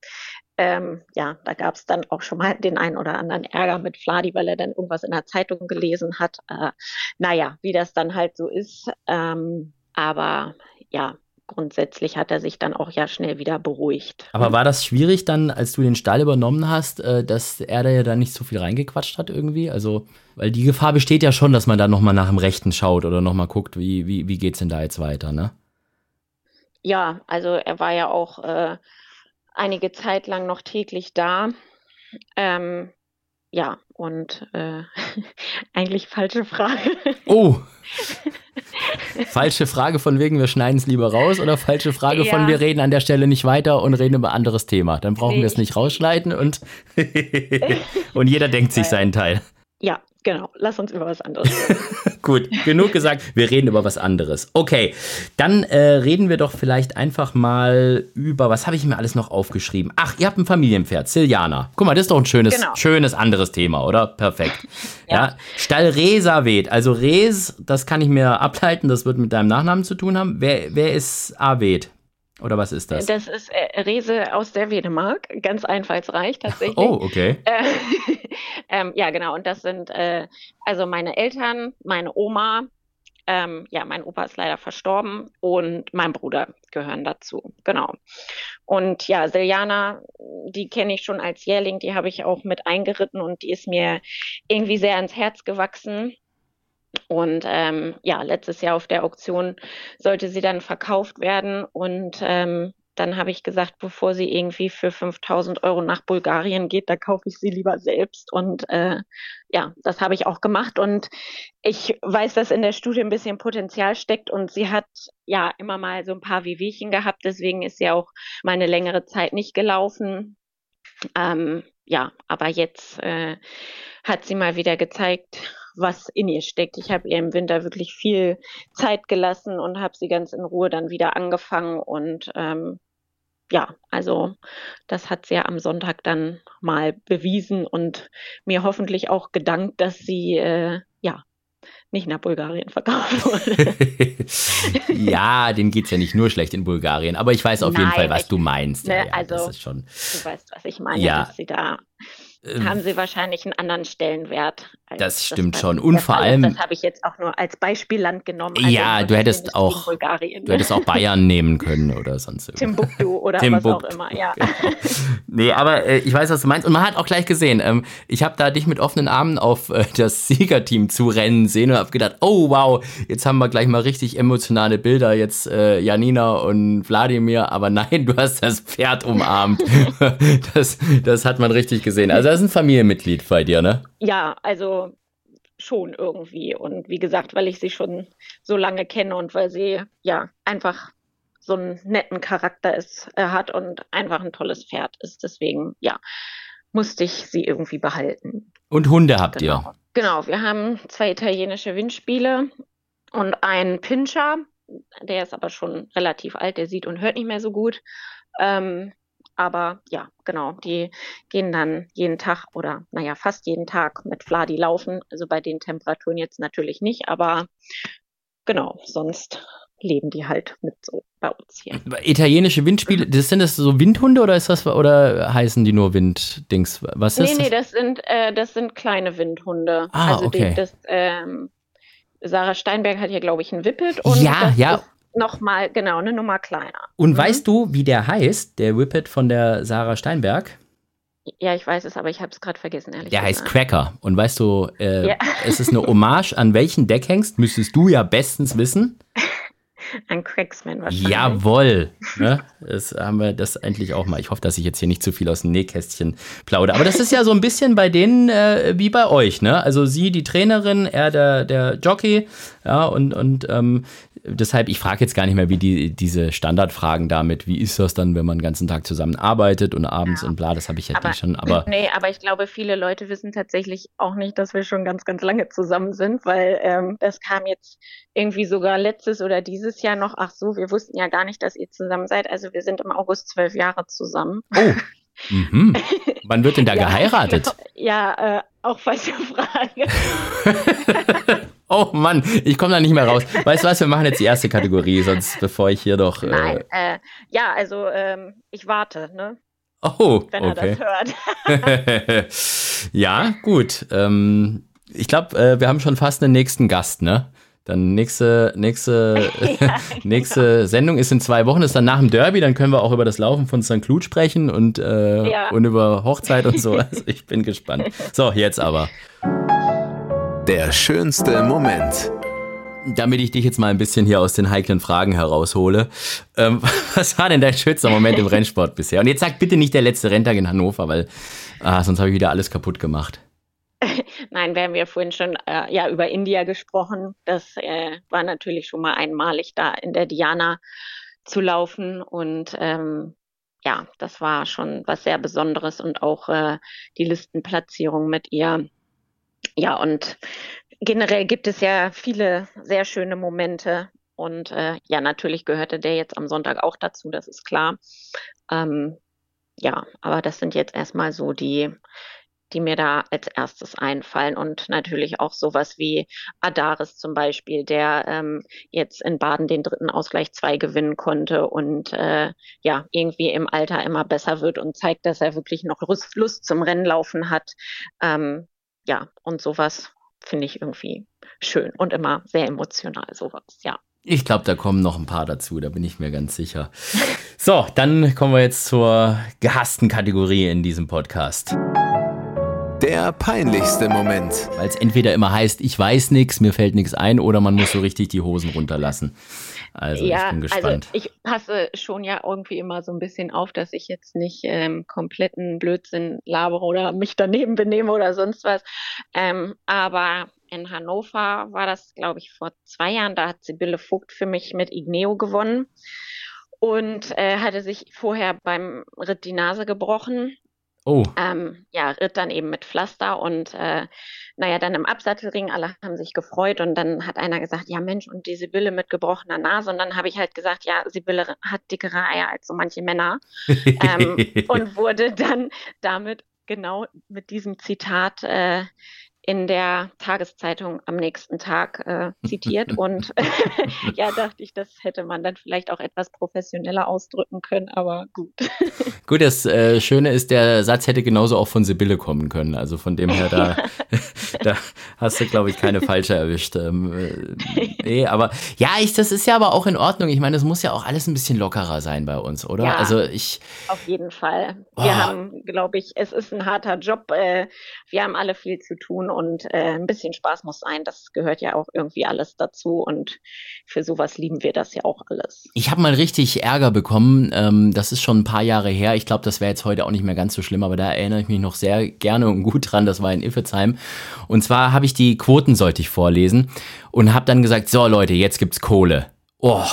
Ähm, ja, da gab es dann auch schon mal den einen oder anderen Ärger mit Fladi, weil er dann irgendwas in der Zeitung gelesen hat. Äh, naja, wie das dann halt so ist. Ähm, aber ja, grundsätzlich hat er sich dann auch ja schnell wieder beruhigt. Aber war das schwierig dann, als du den Stall übernommen hast, äh, dass er da ja dann nicht so viel reingequatscht hat irgendwie? Also, weil die Gefahr besteht ja schon, dass man da nochmal nach dem Rechten schaut oder nochmal guckt, wie, wie, wie geht's denn da jetzt weiter, ne? Ja, also er war ja auch äh, einige Zeit lang noch täglich da. Ähm, ja, und äh, eigentlich falsche Frage. Oh! falsche Frage von wegen, wir schneiden es lieber raus oder falsche Frage ja. von wir reden an der Stelle nicht weiter und reden über ein anderes Thema. Dann brauchen nee. wir es nicht rausschneiden und, und jeder denkt sich seinen Teil. Ja, Genau, lass uns über was anderes reden. Gut, genug gesagt, wir reden über was anderes. Okay, dann äh, reden wir doch vielleicht einfach mal über, was habe ich mir alles noch aufgeschrieben? Ach, ihr habt ein Familienpferd, Siljana. Guck mal, das ist doch ein schönes, genau. schönes anderes Thema, oder? Perfekt. ja. ja. Stall Resavet, also Res, das kann ich mir ableiten, das wird mit deinem Nachnamen zu tun haben. Wer, wer ist Avet? Oder was ist das? Das ist äh, Rese aus der Wedemark, ganz einfallsreich tatsächlich. Oh, okay. Äh, ähm, ja, genau. Und das sind äh, also meine Eltern, meine Oma, ähm, ja, mein Opa ist leider verstorben und mein Bruder gehören dazu. Genau. Und ja, Siljana, die kenne ich schon als Jährling, die habe ich auch mit eingeritten und die ist mir irgendwie sehr ans Herz gewachsen. Und ähm, ja, letztes Jahr auf der Auktion sollte sie dann verkauft werden. Und ähm, dann habe ich gesagt, bevor sie irgendwie für 5000 Euro nach Bulgarien geht, da kaufe ich sie lieber selbst. Und äh, ja, das habe ich auch gemacht. Und ich weiß, dass in der Studie ein bisschen Potenzial steckt. Und sie hat ja immer mal so ein paar Wehwehchen gehabt. Deswegen ist sie auch mal eine längere Zeit nicht gelaufen. Ähm, ja, aber jetzt äh, hat sie mal wieder gezeigt, was in ihr steckt. Ich habe ihr im Winter wirklich viel Zeit gelassen und habe sie ganz in Ruhe dann wieder angefangen und ähm, ja, also das hat sie ja am Sonntag dann mal bewiesen und mir hoffentlich auch gedankt, dass sie äh, ja nicht nach Bulgarien verkauft wurde. ja, denen geht es ja nicht nur schlecht in Bulgarien, aber ich weiß auf Nein, jeden Fall, was ich, du meinst. Ne, ja, also, schon, du weißt, was ich meine, ja. dass sie da ähm, haben sie wahrscheinlich einen anderen Stellenwert. Das stimmt das schon. Und vor allem. Das habe ich jetzt auch nur als Beispielland genommen. Also ja, du hättest auch. Du hättest auch Bayern nehmen können oder sonst irgendwas. Timbuktu oder Timbuktu. was auch immer, ja. Genau. nee, aber äh, ich weiß, was du meinst. Und man hat auch gleich gesehen, ähm, ich habe da dich mit offenen Armen auf äh, das Siegerteam zu rennen sehen und habe gedacht, oh wow, jetzt haben wir gleich mal richtig emotionale Bilder. Jetzt äh, Janina und Wladimir. Aber nein, du hast das Pferd umarmt. das, das hat man richtig gesehen. Also das ist ein Familienmitglied bei dir, ne? Ja, also schon irgendwie. Und wie gesagt, weil ich sie schon so lange kenne und weil sie ja einfach so einen netten Charakter ist, äh, hat und einfach ein tolles Pferd ist. Deswegen, ja, musste ich sie irgendwie behalten. Und Hunde habt genau. ihr? Genau, wir haben zwei italienische Windspiele und einen Pinscher. Der ist aber schon relativ alt, der sieht und hört nicht mehr so gut. Ähm, aber ja, genau, die gehen dann jeden Tag oder naja, fast jeden Tag mit Fladi laufen. Also bei den Temperaturen jetzt natürlich nicht, aber genau, sonst leben die halt mit so bei uns hier. Italienische Windspiele, das sind das so Windhunde oder ist das oder heißen die nur Winddings? Was ist nee, nee, das sind äh, das sind kleine Windhunde. Ah, also okay. Die, das, ähm, Sarah Steinberg hat hier, glaube ich, ein Whippet und ja, ja nochmal, genau, eine Nummer kleiner. Und mhm. weißt du, wie der heißt, der Whippet von der Sarah Steinberg? Ja, ich weiß es, aber ich habe es gerade vergessen, ehrlich Der gesagt. heißt Cracker. Und weißt du, äh, Ja. es ist eine Hommage an welchen Deckhengst, müsstest du ja bestens wissen. Ein Cracksman wahrscheinlich. Jawohl. Ne? Das haben wir das endlich auch mal. Ich hoffe, dass ich jetzt hier nicht zu viel aus dem Nähkästchen plaudere. Aber das ist ja so ein bisschen bei denen äh, wie bei euch, ne? Also sie, die Trainerin, er der, der Jockey, ja, und, und ähm, deshalb, ich frage jetzt gar nicht mehr, wie die, diese Standardfragen damit, wie ist das dann, wenn man den ganzen Tag zusammen arbeitet und abends Ja. und bla, das habe ich ja Aber, schon, aber nee, aber ich glaube, viele Leute wissen tatsächlich auch nicht, dass wir schon ganz, ganz lange zusammen sind, weil ähm, das kam jetzt irgendwie sogar letztes oder dieses Jahr noch. Ach so, wir wussten ja gar nicht, dass ihr zusammen seid. Also wir sind im August zwölf Jahre zusammen. oh, mhm. wann wird denn da Ja, geheiratet? Ja, äh, auch falsche Frage. Oh Mann, ich komme da nicht mehr raus. Weißt du was, wir machen jetzt die erste Kategorie, sonst bevor ich hier doch. Äh, Nein, äh, ja, also ähm, ich warte, ne, oh, wenn er okay. das hört. ja, gut. Ähm, ich glaube, äh, wir haben schon fast einen nächsten Gast, ne? Dann nächste, nächste, Ja, nächste Sendung ist in zwei Wochen, ist dann nach dem Derby, dann können wir auch über das Laufen von St. Cloud sprechen und, äh, Ja. und über Hochzeit und so. Also ich bin gespannt. So, jetzt aber. Der schönste Moment. Damit ich dich jetzt mal ein bisschen hier aus den heiklen Fragen heraushole. Ähm, was war denn dein schönster Moment im Rennsport bisher? Und jetzt sag bitte nicht der letzte Renntag in Hannover, weil ah, sonst habe ich wieder alles kaputt gemacht. Nein, wir haben ja vorhin schon äh, ja, über India gesprochen. Das äh, war natürlich schon mal einmalig, da in der Diana zu laufen. Und ähm, ja, das war schon was sehr Besonderes und auch äh, die Listenplatzierung mit ihr. Ja, und generell gibt es ja viele sehr schöne Momente. Und äh, ja, natürlich gehörte der jetzt am Sonntag auch dazu, das ist klar. Ähm, ja, aber das sind jetzt erstmal so die, die mir da als erstes einfallen und natürlich auch sowas wie Adaris zum Beispiel, der ähm, jetzt in Baden den dritten Ausgleich 2 gewinnen konnte und äh, ja, irgendwie im Alter immer besser wird und zeigt, dass er wirklich noch Lust, zum Rennlaufen hat. Ähm, ja, und sowas finde ich irgendwie schön und immer sehr emotional, sowas, ja. Ich glaube, da kommen noch ein paar dazu, da bin ich mir ganz sicher. So, dann kommen wir jetzt zur gehassten Kategorie in diesem Podcast. Der peinlichste Moment. Weil es entweder immer heißt, ich weiß nichts, mir fällt nichts ein, oder man muss so richtig die Hosen runterlassen. Also ja, ich bin also gespannt. ich passe schon ja irgendwie immer so ein bisschen auf, dass ich jetzt nicht ähm, kompletten Blödsinn labere oder mich daneben benehme oder sonst was. Ähm, aber in Hannover war das, glaube ich, vor zwei Jahren. Da hat Sibylle Vogt für mich mit Igneo gewonnen und äh, hatte sich vorher beim Ritt die Nase gebrochen oh, ähm, ja, ritt dann eben mit Pflaster und äh, naja, dann im Absattelring, alle haben sich gefreut und dann hat einer gesagt, ja Mensch, und die Sibylle mit gebrochener Nase und dann habe ich halt gesagt, ja, Sibylle hat dickere Eier als so manche Männer. Ähm, und wurde dann damit genau mit diesem Zitat äh, in der Tageszeitung am nächsten Tag äh, zitiert und ja, dachte ich, das hätte man dann vielleicht auch etwas professioneller ausdrücken können, aber gut. Gut, das äh, Schöne ist, der Satz hätte genauso auch von Sibylle kommen können. Also von dem her, da, da hast du, glaube ich, keine falsche erwischt. Ähm, äh, nee, aber ja, ich, das ist ja aber auch in Ordnung. Ich meine, es muss ja auch alles ein bisschen lockerer sein bei uns, oder? Ja. Also ich, Auf jeden Fall. Oh. Wir haben, glaube ich, es ist ein harter Job. Äh, wir haben alle viel zu tun und äh, ein bisschen Spaß muss sein. Das gehört ja auch irgendwie alles dazu und für sowas lieben wir das ja auch alles. ich habe mal richtig Ärger bekommen. Ähm, das ist schon ein paar Jahre her. Ich glaube, das wäre jetzt heute auch nicht mehr ganz so schlimm, aber da erinnere ich mich noch sehr gerne und gut dran. Das war in Iffezheim. Und zwar habe ich die Quoten sollte ich vorlesen und habe dann gesagt, so Leute, jetzt gibt's Kohle. Oh,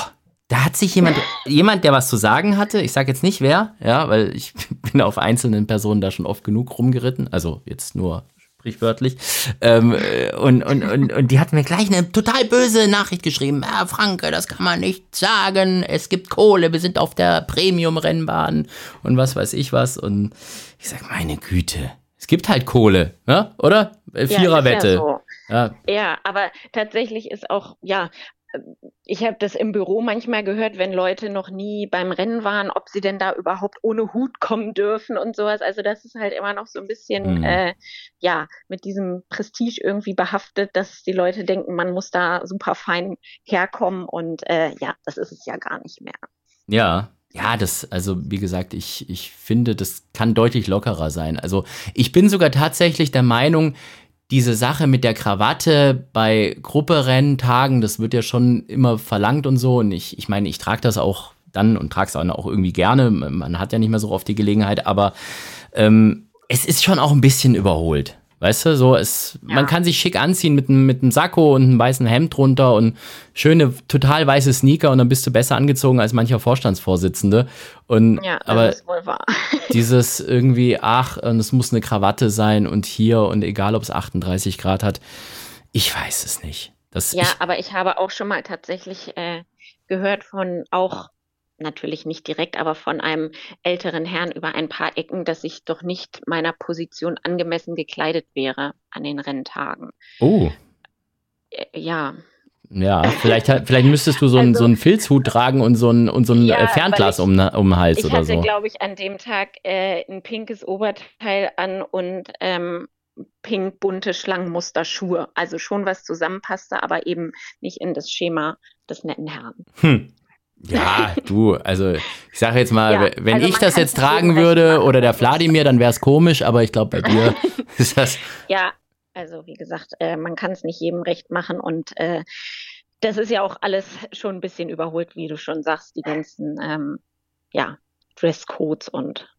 da hat sich jemand, jemand, der was zu sagen hatte, ich sage jetzt nicht wer, ja, weil ich bin auf einzelnen Personen da schon oft genug rumgeritten, also jetzt nur sprichwörtlich. Ähm, äh, und, und, und, und die hat mir gleich eine total böse Nachricht geschrieben. Herr Franke, das kann man nicht sagen. Es gibt Kohle, wir sind auf der Premium-Rennbahn und was weiß ich was. Und ich sag, meine Güte, es gibt halt Kohle, ne? oder? Äh, Viererwette. Ja, ja, so. Ja, ja, aber tatsächlich ist auch, ja, ich habe das im Büro manchmal gehört, wenn Leute noch nie beim Rennen waren, ob sie denn da überhaupt ohne Hut kommen dürfen und sowas. Also das ist halt immer noch so ein bisschen, Mhm. äh, ja, mit diesem Prestige irgendwie behaftet, dass die Leute denken, man muss da super fein herkommen und äh, ja, das ist es ja gar nicht mehr. Ja, Ja, das, also wie gesagt, ich, ich finde, das kann deutlich lockerer sein. Also ich bin sogar tatsächlich der Meinung, diese Sache mit der Krawatte bei Grupperenntagen, das wird ja schon immer verlangt und so. Und ich, ich meine, ich trage das auch dann und trage es auch irgendwie gerne. Man hat ja nicht mehr so oft die Gelegenheit, aber ähm, es ist schon auch ein bisschen überholt. Weißt du, so es, ja. man kann sich schick anziehen mit einem mit einem Sakko und einem weißen Hemd drunter und schöne, total weiße Sneaker und dann bist du besser angezogen als mancher Vorstandsvorsitzende. Und ja, aber dieses irgendwie, ach, und es muss eine Krawatte sein und hier und egal ob es 38 Grad hat, ich weiß es nicht. Das, ja, ich, aber ich habe auch schon mal tatsächlich äh, gehört von auch natürlich nicht direkt, aber von einem älteren Herrn über ein paar Ecken, dass ich doch nicht meiner Position angemessen gekleidet wäre an den Renntagen. Oh. Äh, ja. Ja, vielleicht, vielleicht müsstest du so, einen, also, so einen Filzhut tragen und so ein, und so ein ja, Fernglas ich, um, um den Hals oder so. Ich hatte, glaube ich, an dem Tag äh, ein pinkes Oberteil an und ähm, pink bunte Schlangenmusterschuhe. Also schon was zusammenpasste, aber eben nicht in das Schema des netten Herrn. Hm. Ja, du, also ich sage jetzt mal, ja, wenn also ich das jetzt tragen würde oder der Vladimir, dann wäre es komisch, aber ich glaube, bei dir ist das. Ja, also wie gesagt, äh, man kann es nicht jedem recht machen und äh, das ist ja auch alles schon ein bisschen überholt, wie du schon sagst, die ganzen ähm, ja, Dresscodes und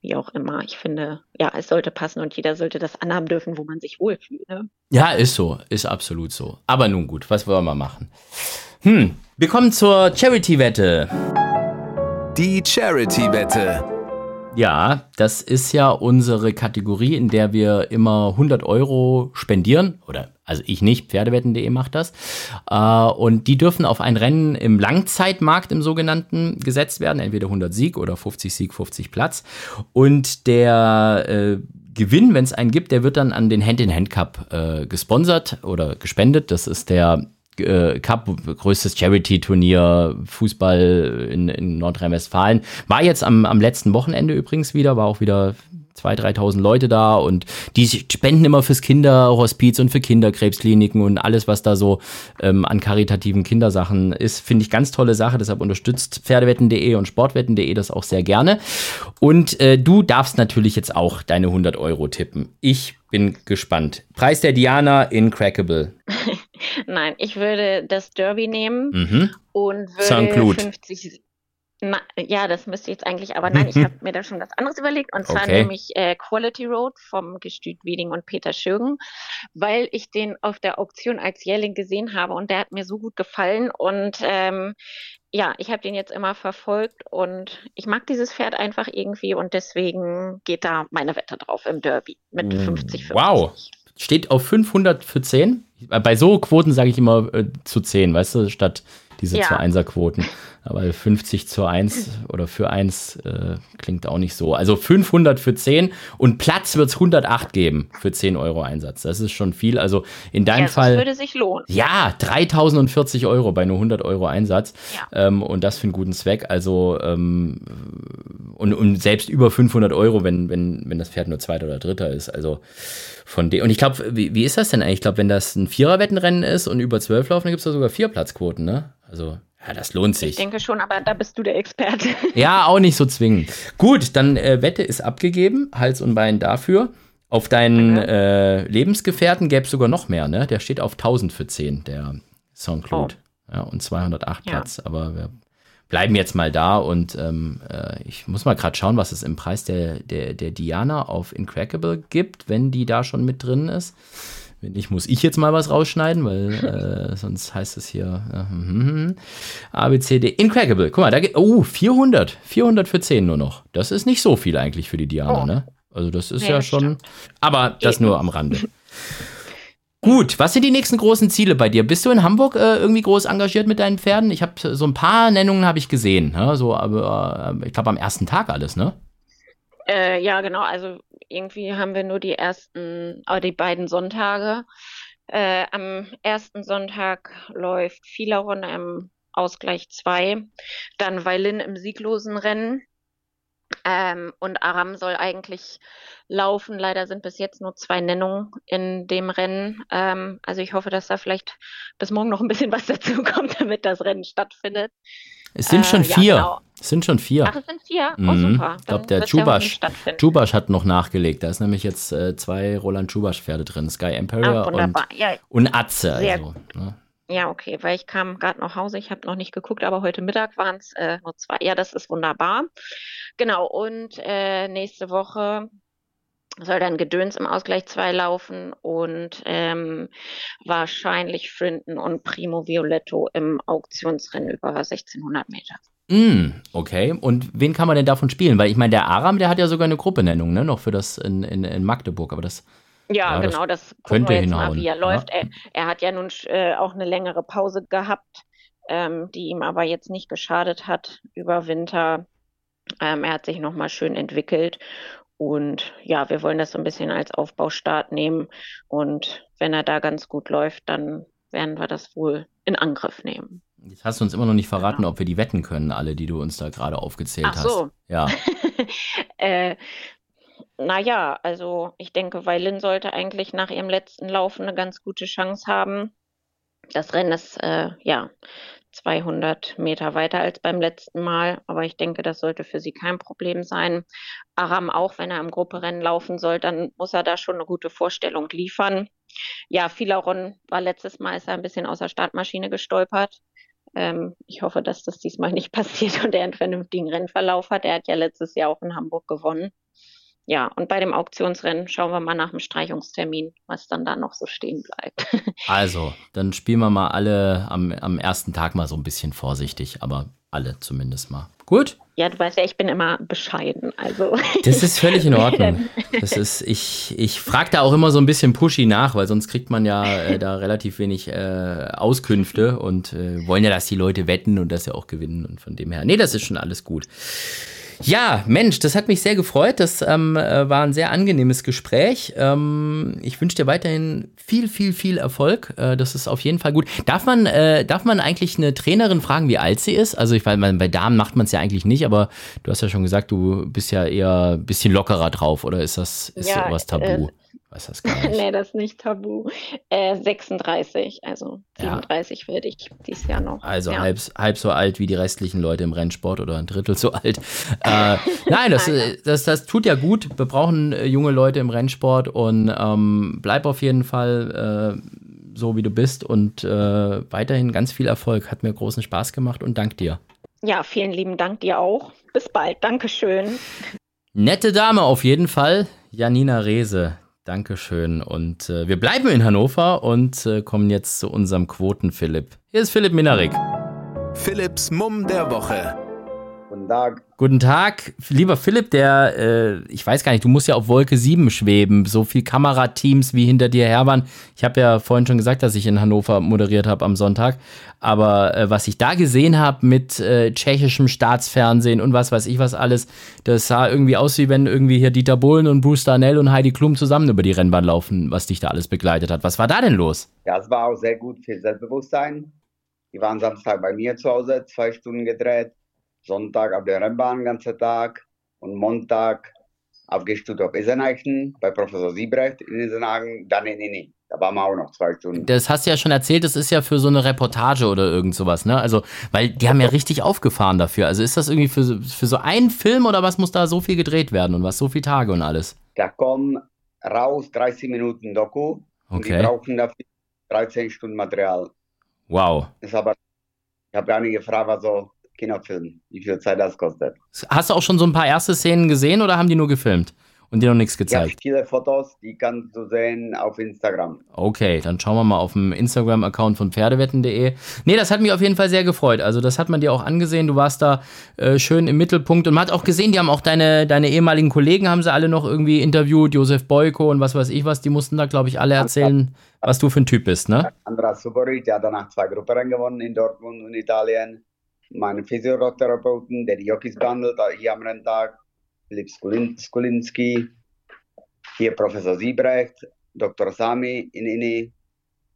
wie auch immer. Ich finde, ja, es sollte passen und jeder sollte das anhaben dürfen, wo man sich wohlfühlt. Ne? Ja, ist so, ist absolut so. Aber nun gut, was wollen wir machen? Hm, wir kommen zur Charity-Wette. Die Charity-Wette. Ja, das ist ja unsere Kategorie, in der wir immer 100 Euro spendieren. Oder, also ich nicht, Pferdewetten.de macht das. Äh, und die dürfen auf ein Rennen im Langzeitmarkt im sogenannten gesetzt werden. Entweder 100 Sieg oder 50 Sieg, 50 Platz. Und der äh, Gewinn, wenn es einen gibt, der wird dann an den Hand-in-Hand-Cup äh, gesponsert oder gespendet. Das ist der äh, Cup, größtes Charity-Turnier, Fußball in, in Nordrhein-Westfalen. War jetzt am, am letzten Wochenende übrigens wieder, war auch wieder 2.000, 3.000 Leute da und die spenden immer fürs Kinderhospiz und für Kinderkrebskliniken und alles, was da so ähm, an karitativen Kindersachen ist, finde ich ganz tolle Sache. Deshalb unterstützt Pferdewetten.de und Sportwetten.de das auch sehr gerne. Und äh, du darfst natürlich jetzt auch deine 100 Euro tippen. Ich bin gespannt. Preis der Diana in Crackable. Nein, ich würde das Derby nehmen mhm. und würde 50. Na, ja, das müsste ich jetzt eigentlich, aber nein, ich habe mir da schon was anderes überlegt. Und zwar okay. nämlich äh, Quality Road vom Gestüt Wieding und Peter Schürgen, weil ich den auf der Auktion als Jährling gesehen habe und der hat mir so gut gefallen. Und ähm, ja, ich habe den jetzt immer verfolgt und ich mag dieses Pferd einfach irgendwie und deswegen geht da meine Wette drauf im Derby mit 50, 50. Wow. Steht auf 500 für 10? Bei so Quoten sage ich immer äh, zu 10, weißt du, statt diese ja. 2-1er-Quoten. Aber 50 zu 1 oder für 1 äh, klingt auch nicht so. Also 500 für 10 und Platz wird es 108 geben für 10 Euro Einsatz. Das ist schon viel. Also in deinem ja, Fall. Das würde sich lohnen. Ja, 3040 Euro bei nur 100 Euro Einsatz. Ja. Ähm, und das für einen guten Zweck. Also ähm, und, und selbst über 500 Euro, wenn, wenn, wenn das Pferd nur zweiter oder dritter ist. Also von dem. Und ich glaube, wie, wie ist das denn eigentlich? Ich glaube, wenn das ein Viererwettenrennen ist und über 12 laufen, dann gibt es da sogar vier Platzquoten, ne? Also ja, das lohnt sich. Ich denke schon, aber da bist du der Experte. Ja, auch nicht so zwingend. Gut, dann äh, Wette ist abgegeben, Hals und Bein dafür. Auf deinen äh, Lebensgefährten gäbe es sogar noch mehr, ne? Der steht auf 1000 für 10, der Saint-Claude. Oh. Ja, und 208 ja. Platz. Aber wir bleiben jetzt mal da und ähm, äh, ich muss mal gerade schauen, was es im Preis der, der, der Diana auf Incredible gibt, wenn die da schon mit drin ist. Wenn nicht, muss ich jetzt mal was rausschneiden, weil äh, sonst heißt es hier äh, hm, A, B, C, D. Incredible. Guck mal, da geht. Oh, 400. 400 für 10 nur noch. Das ist nicht so viel eigentlich für die Diana, oh. ne? Also, das ist nee, ja schon. Stimmt. Aber das nur am Rande. Gut, was sind die nächsten großen Ziele bei dir? Bist du in Hamburg äh, irgendwie groß engagiert mit deinen Pferden? Ich habe so ein paar Nennungen habe ich gesehen, ne? so, aber äh, ich glaube am ersten Tag alles, ne? Äh, ja, genau. Also irgendwie haben wir nur die ersten, äh, die beiden Sonntage. Äh, am ersten Sonntag läuft Filaron im Ausgleich 2, dann Weilin im sieglosen Rennen. Ähm, und Aram soll eigentlich laufen. Leider sind bis jetzt nur zwei Nennungen in dem Rennen. Ähm, also ich hoffe, dass da vielleicht bis morgen noch ein bisschen was dazu kommt, damit das Rennen stattfindet. Es sind schon Äh, ja, vier. genau. Es sind schon vier. Ach, es sind vier? Oh, Mhm. super. Ich glaube, der ja Chubasch. Chubasch hat noch nachgelegt. Da ist nämlich jetzt äh, zwei Roland Chubasch-Pferde drin. Sky Emperor Ah, und. Ja, und Atze. Sehr Also, ne? Ja, okay, weil ich kam gerade nach Hause, ich habe noch nicht geguckt, aber heute Mittag waren es äh, nur zwei. Ja, das ist wunderbar. Genau, und äh, nächste Woche soll dann Gedöns im Ausgleich 2 laufen und ähm, wahrscheinlich Frinton und Primo Violetto im Auktionsrennen über 1600 Meter. Mm, okay. Und wen kann man denn davon spielen? Weil ich meine, der Aram, der hat ja sogar eine Gruppenennung, ne? Noch für das in, in, in Magdeburg. Aber das. Ja, Ja, das genau, das gucken könnte wir jetzt mal, hinhauen, wie er ja. läuft. Er, er hat ja nun äh, auch eine längere Pause gehabt, ähm, die ihm aber jetzt nicht geschadet hat über Winter. Ähm, er hat sich nochmal schön entwickelt und ja, wir wollen das so ein bisschen als Aufbaustart nehmen und wenn er da ganz gut läuft, dann werden wir das wohl in Angriff nehmen. Jetzt hast du uns immer noch nicht verraten, ob wir die wetten können, alle, die du uns da gerade aufgezählt Ach so. hast. Ja. äh, naja, also ich denke, Weilin sollte eigentlich nach ihrem letzten Laufen eine ganz gute Chance haben. Das Rennen ist äh, ja 200 Meter weiter als beim letzten Mal, aber ich denke, das sollte für sie kein Problem sein. Aram auch, wenn er im Grupperennen laufen soll, dann muss er da schon eine gute Vorstellung liefern. Ja, Filaron war letztes Mal, ist er ein bisschen aus der Startmaschine gestolpert. Ähm, ich hoffe, dass das diesmal nicht passiert und er einen vernünftigen Rennverlauf hat. Er hat ja letztes Jahr auch in Hamburg gewonnen. Ja, und bei dem Auktionsrennen schauen wir mal nach dem Streichungstermin, was dann da noch so stehen bleibt. Also, dann spielen wir mal alle am, am ersten Tag mal so ein bisschen vorsichtig, aber alle zumindest mal. Gut? ja, du weißt ja, ich bin immer bescheiden. Also Das ist völlig in Ordnung. Das ist, ich, ich frage da auch immer so ein bisschen pushy nach, weil sonst kriegt man ja äh, da relativ wenig äh, Auskünfte und äh, wollen ja, dass die Leute wetten und das ja auch gewinnen. Und von dem her, nee, das ist schon alles gut. Ja, Mensch, das hat mich sehr gefreut. Das ähm, äh, war ein sehr angenehmes Gespräch. Ähm, ich wünsche dir weiterhin viel, viel, viel Erfolg. Äh, das ist auf jeden Fall gut. Darf man, äh, darf man eigentlich eine Trainerin fragen, wie alt sie ist? Also ich weiß, bei Damen macht man es ja eigentlich nicht, aber du hast ja schon gesagt, du bist ja eher ein bisschen lockerer drauf, oder ist das ist Ja, sowas tabu? äh, weiß das gar nicht. nee, das ist nicht tabu. Äh, 36, also Ja. 37 werde ich dieses Jahr noch. Also ja. halb, halb so alt wie die restlichen Leute im Rennsport oder ein Drittel so alt. Äh, nein, das, das, das tut ja gut. Wir brauchen äh, junge Leute im Rennsport und ähm, bleib auf jeden Fall äh, so, wie du bist und äh, weiterhin ganz viel Erfolg. Hat mir großen Spaß gemacht und dank dir. Ja, vielen lieben Dank dir auch. Bis bald. Dankeschön. Nette Dame auf jeden Fall, Janina Rehse. Dankeschön. Und äh, wir bleiben in Hannover und äh, kommen jetzt zu unserem Quoten-Philipp. Hier ist Philipp Minarik. Philipps Mumm der Woche. Guten Tag. Guten Tag, lieber Philipp, der, äh, ich weiß gar nicht, du musst ja auf Wolke 7 schweben, so viel Kamerateams wie hinter dir her waren. Ich habe ja vorhin schon gesagt, dass ich in Hannover moderiert habe am Sonntag, aber äh, was ich da gesehen habe mit äh, tschechischem Staatsfernsehen und was weiß ich was alles, das sah irgendwie aus, wie wenn irgendwie hier Dieter Bohlen und Bruce Darnell und Heidi Klum zusammen über die Rennbahn laufen, was dich da alles begleitet hat. Was war da denn los? Ja, es war auch sehr gut für Selbstbewusstsein. Die waren Samstag bei mir zu Hause, zwei Stunden gedreht. Sonntag auf der Rennbahn, ganzen Tag. Und Montag auf Stuttgart Iseneichen bei Professor Siebrecht in Isenhagen, dann in Inni. Da waren wir auch noch zwei Stunden. Das hast du ja schon erzählt, das ist ja für so eine Reportage oder irgend sowas, ne? Also, weil die haben ja richtig aufgefahren dafür. Also ist das irgendwie für, so- für so einen Film oder was muss da so viel gedreht werden und was so viele Tage und alles? Da kommen raus 30 Minuten Doku. Und die Okay. brauchen dafür 13 Stunden Material. Wow. Ist aber, ich habe gar nicht gefragt, was so Kinofilm, wie viel Zeit das kostet. Hast du auch schon so ein paar erste Szenen gesehen oder haben die nur gefilmt und dir noch nichts Ja, gezeigt? viele Fotos, die kannst du sehen auf Instagram. Okay, dann schauen wir mal auf dem Instagram-Account von pferdewetten.de. Nee, das hat mich auf jeden Fall sehr gefreut. Also, das hat man dir auch angesehen. Du warst da äh, schön im Mittelpunkt und man hat auch gesehen, die haben auch deine, deine ehemaligen Kollegen, haben sie alle noch irgendwie interviewt, Josef Boyko und was weiß ich was. Die mussten da, glaube ich, alle erzählen, was du für ein Typ bist, ne? Andras Suborit, der hat danach zwei Gruppenrennen gewonnen in Dortmund und Italien. Mein Physiotherapeuten, der die Jockeys behandelt, hier am Renntag. Philipp Skulin Skulinski. Hier Professor Siebrecht, Dr. Sami in Inni.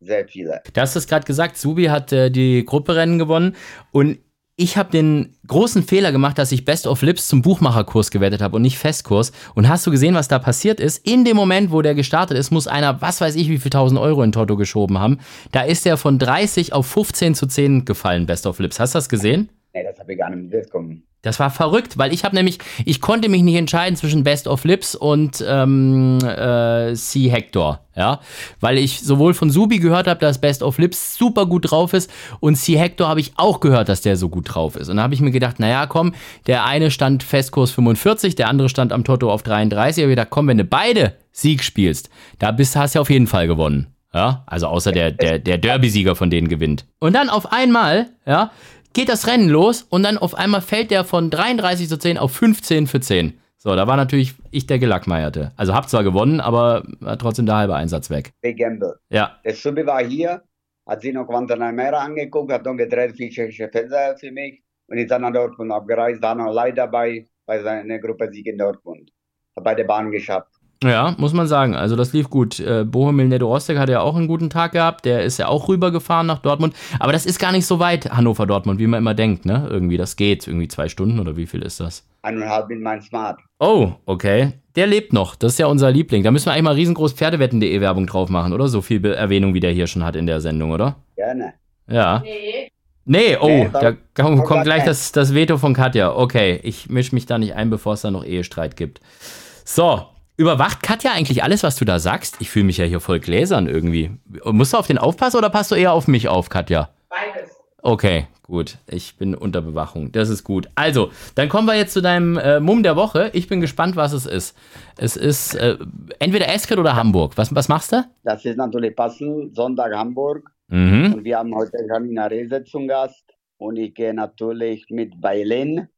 Sehr viele. Du hast es gerade gesagt, Subi hat äh, die Grupperennen gewonnen und ich habe den großen Fehler gemacht, dass ich Best of Lips zum Buchmacherkurs gewertet habe und nicht Festkurs. Und hast du gesehen, was da passiert ist? In dem Moment, wo der gestartet ist, muss einer, was weiß ich, wie viel tausend Euro in Toto geschoben haben. Da ist er von 30 auf 15 zu 10 gefallen, Best of Lips. Hast du das gesehen? Nee, das habe ich gar nicht mitbekommen. Das war verrückt, weil ich habe nämlich, ich konnte mich nicht entscheiden zwischen Best of Lips und ähm, äh, C Hector, ja, weil ich sowohl von Subi gehört habe, dass Best of Lips super gut drauf ist und C Hector habe ich auch gehört, dass der so gut drauf ist. Und da habe ich mir gedacht, naja, komm, der eine stand Festkurs 45, der andere stand am Toto auf 33. Ich habe gedacht, komm, wenn du beide Sieg spielst, da bist, hast du auf jeden Fall gewonnen. Ja, also außer der, der, der Derby-Sieger von denen gewinnt. Und dann auf einmal, ja, geht das Rennen los und dann auf einmal fällt der von 33 zu 10 auf 15 für 10. So, da war natürlich ich der Gelackmeierte. Also hab zwar gewonnen, aber war trotzdem der halbe Einsatz weg. Big Gamble. Ja. Der Subi war hier, hat sich noch Guantanamera angeguckt, hat noch gedreht für tschechische Fenster für mich und ist dann nach Dortmund abgereist, war noch live dabei bei seiner Gruppe Sieg in Dortmund. Hat bei der Bahn geschafft. Ja, muss man sagen. Also das lief gut. Äh, Bohemil Nedorostek hat ja auch einen guten Tag gehabt. Der ist ja auch rübergefahren nach Dortmund. Aber das ist gar nicht so weit, Hannover-Dortmund, wie man immer denkt, ne? Irgendwie, das geht. Irgendwie zwei Stunden oder wie viel ist das? Eineinhalb in mein Smart. Oh, okay. Der lebt noch. Das ist ja unser Liebling. Da müssen wir eigentlich mal riesengroß Pferdewetten.de Werbung drauf machen, oder? So viel Be Erwähnung, wie der hier schon hat in der Sendung, oder? Gerne. Ja. Nee, oh, Nee, da kommt, kommt gleich gleich. das, das Veto von Katja. Okay, ich mische mich da nicht ein, bevor es da noch Ehestreit gibt. So, überwacht Katja eigentlich alles, was du da sagst? Ich fühle mich ja hier voll gläsern irgendwie. Musst du auf den aufpassen oder passt du eher auf mich auf, Katja? Beides. Okay, gut. Ich bin unter Bewachung. Das ist gut. Also, dann kommen wir jetzt zu deinem äh, Mumm der Woche. Ich bin gespannt, was es ist. Es ist äh, entweder Eskert oder Hamburg. Was, was machst du? Das ist natürlich passend. Sonntag Hamburg. Mhm. Und wir haben heute zum Gast. Und ich gehe natürlich mit Bailin,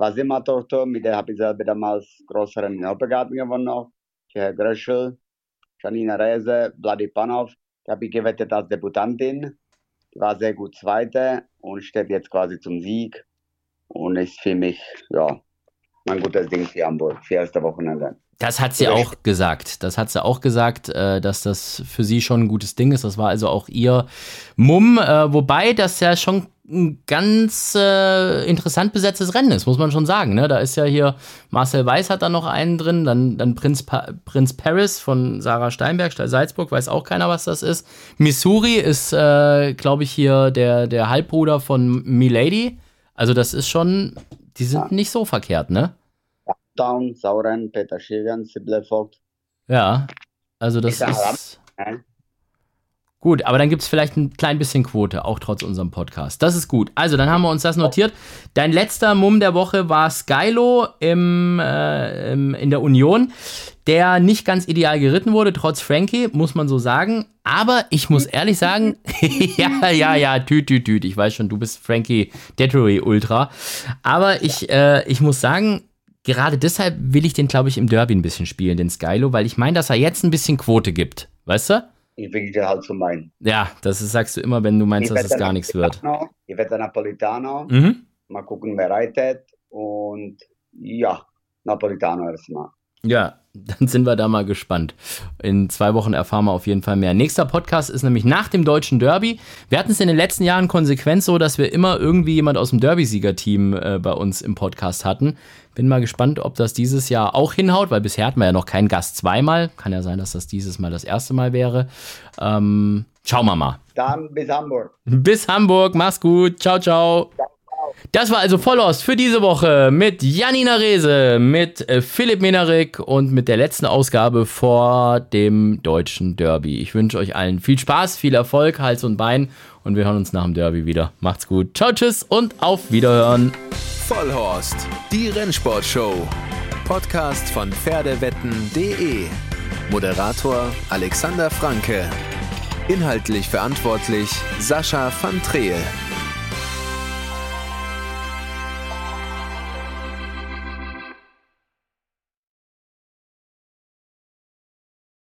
war immer Tochter, mit der habe ich selber damals größeren in Hoppegarten gewonnen noch. Herr Gröschel, Janina Rehse, Bloody Panov. Die habe ich gewettet als Debutantin. Die war sehr gut Zweite und steht jetzt quasi zum Sieg. Und ist für mich, ja, ein gutes Ding für Hamburg, für erste Wochenende. Das hat sie auch gesagt. Das hat sie auch gesagt, äh, dass das für sie schon ein gutes Ding ist. Das war also auch ihr Mumm, äh, wobei das ja schon ein ganz äh, interessant besetztes Rennen ist, muss man schon sagen. Ne? Da ist ja hier Marcel Weiß hat da noch einen drin, dann, dann Prinz, pa Prinz Paris von Sarah Steinberg, Salzburg, weiß auch keiner, was das ist. Missouri ist, äh, glaube ich, hier der, der Halbbruder von Milady. Also das ist schon, die sind Ja. nicht so verkehrt, ne? Town, Sauren, Peter Schilgen, Sibylle Vogt. Ja, also das Ist äh? Gut, aber dann gibt es vielleicht ein klein bisschen Quote, auch trotz unserem Podcast. Das ist gut. Also, dann haben wir uns das notiert. Dein letzter Mumm der Woche war Skylo im, äh, im, in der Union, der nicht ganz ideal geritten wurde, trotz Frankie, muss man so sagen. Aber ich muss ehrlich sagen, ja, ja, ja, tüt, tüt, tüt. Ich weiß schon, du bist Frankie Dettery Ultra. Aber ich, äh, ich muss sagen, gerade deshalb will ich den, glaube ich, im Derby ein bisschen spielen, den Skylo, weil ich meine, dass er jetzt ein bisschen Quote gibt. Weißt du? Ich will dir halt zu meinen. Ja, das ist, sagst du immer, wenn du meinst, dass es gar nichts wird. Ich werde Napolitano. Mhm. Mal gucken, wer reitet. Und ja, Napolitano erstmal. Ja, dann sind wir da mal gespannt. In zwei Wochen erfahren wir auf jeden Fall mehr. Nächster Podcast ist nämlich nach dem deutschen Derby. Wir hatten es in den letzten Jahren konsequent so, dass wir immer irgendwie jemand aus dem Derby-Siegerteam äh, bei uns im Podcast hatten. Bin mal gespannt, ob das dieses Jahr auch hinhaut, weil bisher hatten wir ja noch keinen Gast zweimal. Kann ja sein, dass das dieses Mal das erste Mal wäre. Ähm, schauen wir mal. Dann bis Hamburg. Bis Hamburg, mach's gut. Ciao, ciao. Das war also Vollost für diese Woche mit Janina Rehse, mit äh, Philipp Menarik und mit der letzten Ausgabe vor dem deutschen Derby. Ich wünsche euch allen viel Spaß, viel Erfolg, Hals und Bein und wir hören uns nach dem Derby wieder. Macht's gut. Ciao, tschüss und auf Wiederhören. Vollhorst, die Rennsportshow. Podcast von Pferdewetten.de. Moderator Alexander Franke. Inhaltlich verantwortlich Sascha van Treel.